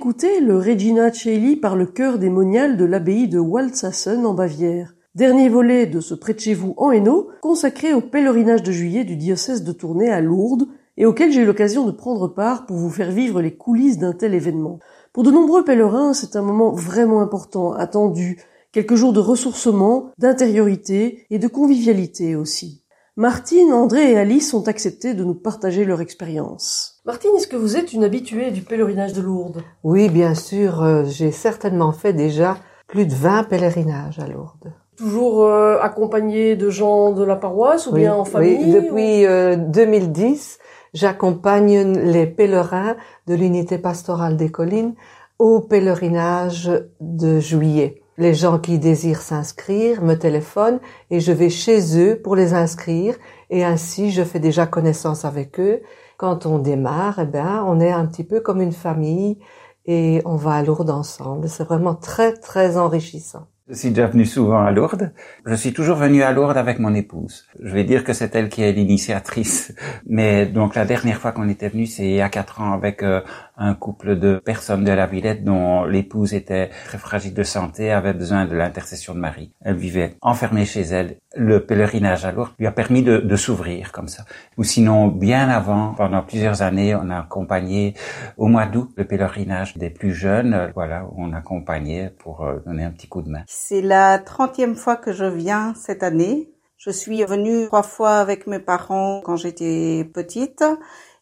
D'écouter le Regina Caeli par le chœur des moniales de l'abbaye de Waldsassen en Bavière. Dernier volet de ce Près de chez vous en Hainaut, consacré au pèlerinage de juillet du diocèse de Tournai à Lourdes, et auquel j'ai eu l'occasion de prendre part pour vous faire vivre les coulisses d'un tel événement. Pour de nombreux pèlerins, c'est un moment vraiment important, attendu, quelques jours de ressourcement, d'intériorité et de convivialité aussi. Martine, André et Alice ont accepté de nous partager leur expérience. Martine, est-ce que vous êtes une habituée du pèlerinage de Lourdes? Oui, bien sûr. euh, J'ai certainement fait déjà plus de 20 pèlerinages à Lourdes. Toujours euh, accompagnée de gens de la paroisse ou Oui, bien en oui, famille depuis euh, 2010, j'accompagne les pèlerins de l'unité pastorale des collines au pèlerinage de juillet. Les gens qui désirent s'inscrire me téléphonent et je vais chez eux pour les inscrire et ainsi je fais déjà connaissance avec eux. Quand on démarre, eh ben, on est un petit peu comme une famille et on va à Lourdes ensemble. C'est vraiment très très enrichissant. Je suis déjà venu souvent à Lourdes. Je suis toujours venu à Lourdes avec mon épouse. Je vais dire que c'est elle qui est l'initiatrice. Mais donc la dernière fois qu'on était venu, c'est il y a quatre ans avec euh, un couple de personnes de la Villette dont l'épouse était très fragile de santé, avait besoin de l'intercession de Marie. Elle vivait enfermée chez elle. Le pèlerinage à Lourdes lui a permis de, de s'ouvrir comme ça. Ou sinon, bien avant, pendant plusieurs années, on a accompagné au mois d'août le pèlerinage des plus jeunes. Voilà, on accompagnait pour euh, donner un petit coup de main. C'est la trentième fois que je viens cette année. Je suis venue trois fois avec mes parents quand j'étais petite.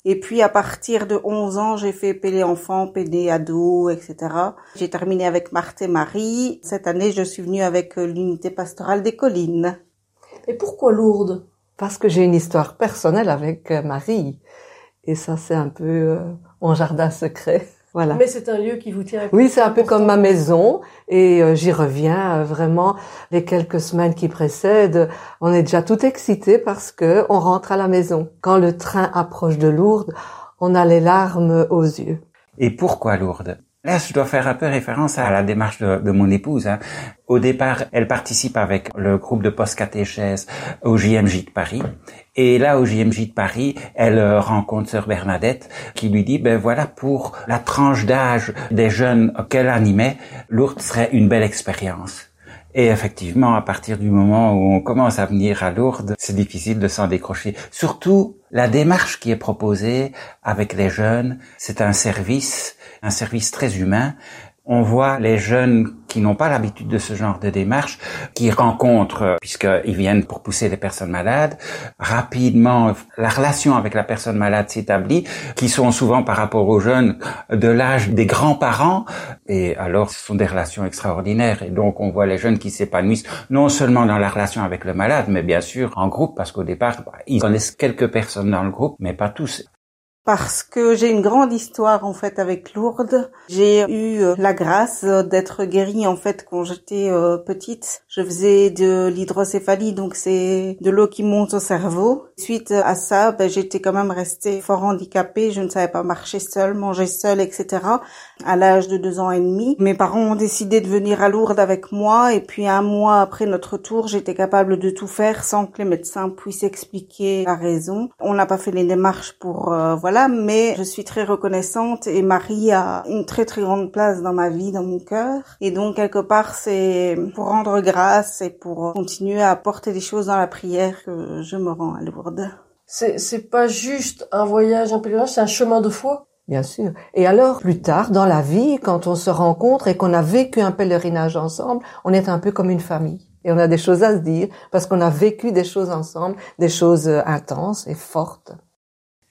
Et puis à partir de 11 ans, j'ai fait PD enfant, PD ado, etc. J'ai terminé avec Marthe et Marie. Cette année, je suis venue avec euh, l'unité pastorale des collines. Et pourquoi Lourdes? Parce que j'ai une histoire personnelle avec euh, Marie. Et ça, c'est un peu euh, mon jardin secret. Voilà. Mais c'est un lieu qui vous tient à Oui, c'est un peu comme ma maison et euh, j'y reviens euh, vraiment les quelques semaines qui précèdent. On est déjà tout excité parce que on rentre à la maison. Quand le train approche de Lourdes, on a les larmes aux yeux. Et pourquoi Lourdes? Là, je dois faire un peu référence à la démarche de, de mon épouse. hein. Au départ, elle participe avec le groupe de post-catéchèse au JMJ de Paris. Et là, au JMJ de Paris, elle euh, rencontre sœur Bernadette qui lui dit, ben voilà, pour la tranche d'âge des jeunes qu'elle animait, Lourdes serait une belle expérience. Et effectivement, à partir du moment où on commence à venir à Lourdes, c'est difficile de s'en décrocher. Surtout, la démarche qui est proposée avec les jeunes, c'est un service, un service très humain. On voit les jeunes qui n'ont pas l'habitude de ce genre de démarche, qui rencontrent, puisqu'ils viennent pour pousser les personnes malades, rapidement, la relation avec la personne malade s'établit, qui sont souvent par rapport aux jeunes de l'âge des grands-parents, et alors ce sont des relations extraordinaires, et donc on voit les jeunes qui s'épanouissent non seulement dans la relation avec le malade, mais bien sûr en groupe, parce qu'au départ, bah, ils connaissent quelques personnes dans le groupe, mais pas tous parce que j'ai une grande histoire en fait avec Lourdes. J'ai eu euh, la grâce euh, d'être guérie en fait quand j'étais euh, petite. Je faisais de l'hydrocéphalie, donc c'est de l'eau qui monte au cerveau. Suite à ça, ben, j'étais quand même restée fort handicapée. Je ne savais pas marcher seule, manger seule, etc. À l'âge de deux ans et demi, mes parents ont décidé de venir à Lourdes avec moi et puis un mois après notre tour, j'étais capable de tout faire sans que les médecins puissent expliquer la raison. On n'a pas fait les démarches pour euh, voilà voilà, mais je suis très reconnaissante et Marie a une très très grande place dans ma vie, dans mon cœur. Et donc quelque part, c'est pour rendre grâce et pour continuer à apporter des choses dans la prière que je me rends à Lourdes. C'est, pas juste un voyage, un pèlerinage, c'est un chemin de foi. Bien sûr. Et alors, plus tard, dans la vie, quand on se rencontre et qu'on a vécu un pèlerinage ensemble, on est un peu comme une famille. Et on a des choses à se dire parce qu'on a vécu des choses ensemble, des choses euh, intenses et fortes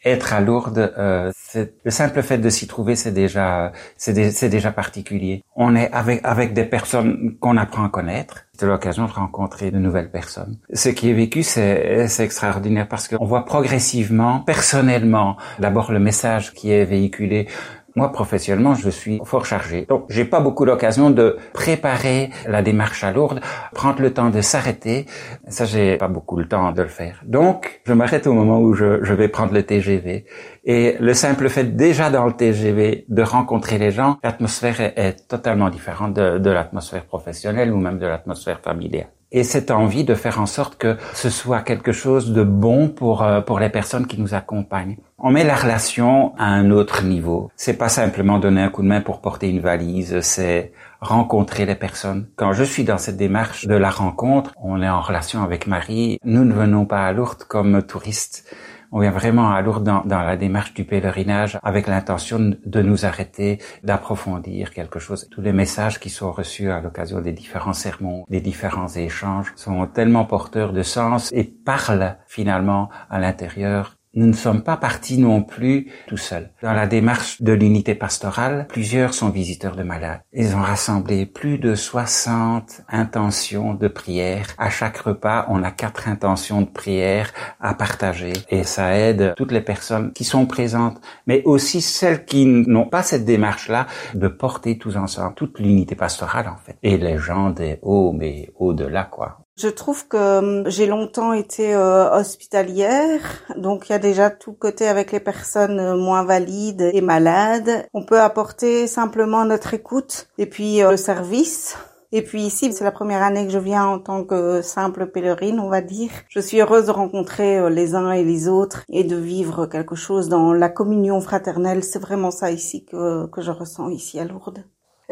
être à Lourdes, euh, le simple fait de s'y trouver, c'est déjà, c'est, déjà particulier. On est avec avec des personnes qu'on apprend à connaître. C'est l'occasion de rencontrer de nouvelles personnes. Ce qui est vécu, c'est extraordinaire parce qu'on voit progressivement, personnellement, d'abord le message qui est véhiculé moi, professionnellement, je suis fort chargé. Donc, j'ai pas beaucoup l'occasion de préparer la démarche à Lourdes, prendre le temps de s'arrêter. Ça, j'ai pas beaucoup le temps de le faire. Donc, je m'arrête au moment où je, vais prendre le TGV. Et le simple fait, déjà dans le TGV, de rencontrer les gens, l'atmosphère est, totalement différente de l'atmosphère professionnelle ou même de l'atmosphère familiale et cette envie de faire en sorte que ce soit quelque chose de bon pour euh, pour les personnes qui nous accompagnent. On met la relation à un autre niveau. C'est pas simplement donner un coup de main pour porter une valise, c'est rencontrer les personnes. Quand je suis dans cette démarche de la rencontre, on est en relation avec Marie. Nous ne venons pas à Lourdes comme touristes on vient vraiment à Lourdes dans, dans la démarche du pèlerinage avec l'intention de nous arrêter, d'approfondir quelque chose. Tous les messages qui sont reçus à l'occasion des différents sermons, des différents échanges sont tellement porteurs de sens et parlent finalement à l'intérieur nous ne sommes pas partis non plus tout seuls. Dans la démarche de l'unité pastorale, plusieurs sont visiteurs de malades. Ils ont rassemblé plus de 60 intentions de prière. À chaque repas, on a quatre intentions de prière à partager et ça aide toutes les personnes qui sont présentes, mais aussi celles qui n'ont pas cette démarche-là de porter tous ensemble toute l'unité pastorale en fait. Et les gens des hauts, mais au-delà quoi. Je trouve que hum, j'ai longtemps été euh, hospitalière, donc il y a déjà tout côté avec les personnes euh, moins valides et malades. On peut apporter simplement notre écoute et puis euh, le service. Et puis ici, c'est la première année que je viens en tant que simple pèlerine, on va dire. Je suis heureuse de rencontrer les uns et les autres et de vivre quelque chose dans la communion fraternelle. C'est vraiment ça ici que, que je ressens ici à Lourdes.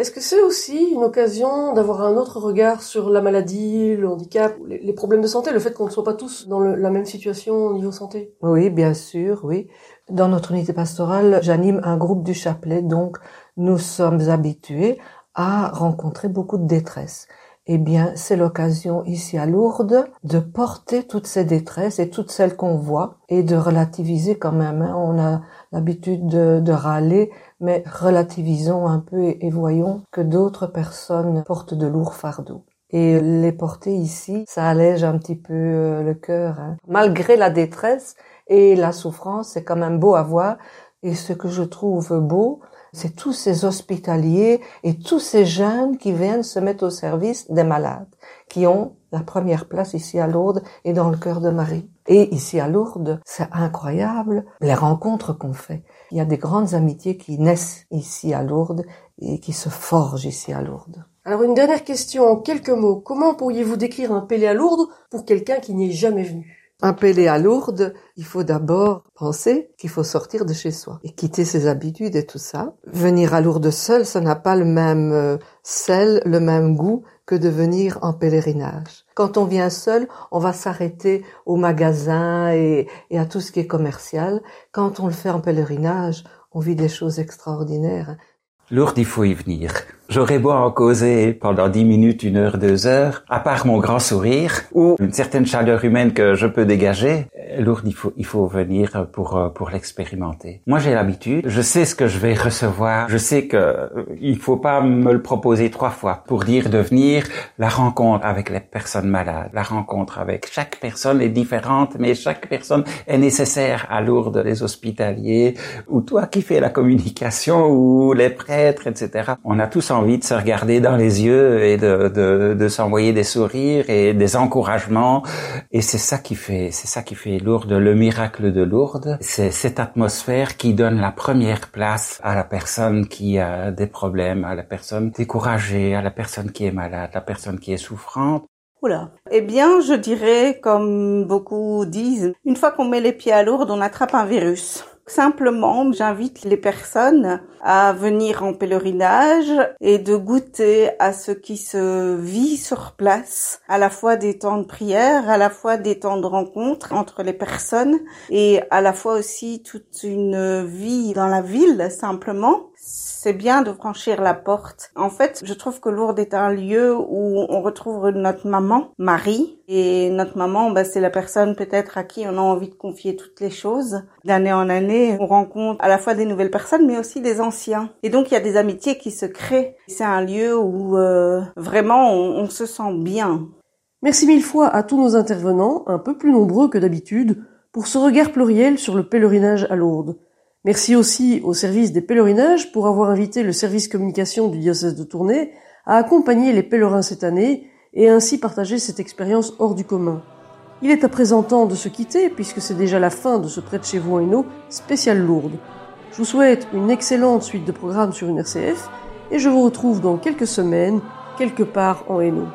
Est-ce que c'est aussi une occasion d'avoir un autre regard sur la maladie, le handicap, les, problèmes de santé, le fait qu'on ne soit pas tous dans la même situation au niveau santé? Oui, bien sûr, oui. Dans notre unité pastorale, j'anime un groupe du chapelet, donc nous sommes habitués à rencontrer beaucoup de détresse. Eh bien, c'est l'occasion ici à Lourdes de porter toutes ces détresses et toutes celles qu'on voit et de relativiser quand même. hein. On a l'habitude de, de râler, mais relativisons un peu et, voyons que d'autres personnes portent de lourds fardeaux. Et les porter ici, ça allège un petit peu euh, le cœur. hein. Malgré la détresse et la souffrance, c'est quand même beau à voir. Et ce que je trouve beau, c'est tous ces hospitaliers et tous ces jeunes qui viennent se mettre au service des malades, qui ont la première place ici à Lourdes et dans le cœur de Marie. Et ici à Lourdes, c'est incroyable les rencontres qu'on fait. Il y a des grandes amitiés qui naissent ici à Lourdes et qui se forgent ici à Lourdes. Alors une dernière question en quelques mots. Comment pourriez-vous décrire un Pélé à Lourdes pour quelqu'un qui n'y est jamais venu? Un Pélé à Lourdes, il faut d'abord penser qu'il faut sortir de chez soi et quitter ses habitudes et tout ça. Venir à Lourdes seul, ça n'a pas le même euh, sel, le même goût que de venir en pèlerinage. Quand on vient seul, on va s'arrêter au magasin et, à tout ce qui est commercial. Quand on le fait en pèlerinage, on vit des choses extraordinaires. Lourdes, il faut y venir. J'aurais beau en causer pendant dix minutes, une heure, deux heures, à part mon grand sourire ou une certaine chaleur humaine que je peux dégager, Lourdes, il faut, il faut venir pour, euh, pour l'expérimenter. Moi, j'ai l'habitude, je sais ce que je vais recevoir, je sais que euh, il faut pas me le proposer trois fois pour dire de venir la rencontre avec les personnes malades. La rencontre avec chaque personne est différente, mais chaque personne est nécessaire à Lourdes, les hospitaliers, ou toi qui fais la communication, ou les prêtres, etc. On a tous envie de se regarder dans les yeux et de, de, de s'envoyer des sourires et des encouragements. Et c'est ça qui fait, c'est ça qui fait Lourdes, le miracle de Lourdes. C'est cette atmosphère qui donne la première place à la personne qui a des problèmes, à la personne découragée, à la personne qui est malade, à la personne qui est souffrante. Oula. Eh bien, je dirais, comme beaucoup disent, une fois qu'on met les pieds à Lourdes, on attrape un virus. Simplement, j'invite les personnes à venir en pèlerinage et de goûter à ce qui se vit sur place, à la fois des temps de prière, à la fois des temps de rencontre entre les personnes et à la fois aussi toute une vie dans la ville, simplement c'est bien de franchir la porte. En fait, je trouve que Lourdes est un lieu où on retrouve notre maman, Marie. Et notre maman, bah, c'est la personne peut-être à qui on a envie de confier toutes les choses. D'année en année, on rencontre à la fois des nouvelles personnes, mais aussi des anciens. Et donc, il y a des amitiés qui se créent. C'est un lieu où euh, vraiment on se sent bien. Merci mille fois à tous nos intervenants, un peu plus nombreux que d'habitude, pour ce regard pluriel sur le pèlerinage à Lourdes. Merci aussi au service des pèlerinages pour avoir invité le service communication du diocèse de Tournai à accompagner les pèlerins cette année et ainsi partager cette expérience hors du commun. Il est à présent temps de se quitter puisque c'est déjà la fin de ce près de chez vous en Hainaut spécial Lourdes. Je vous souhaite une excellente suite de programmes sur une RCF et je vous retrouve dans quelques semaines quelque part en Hainaut.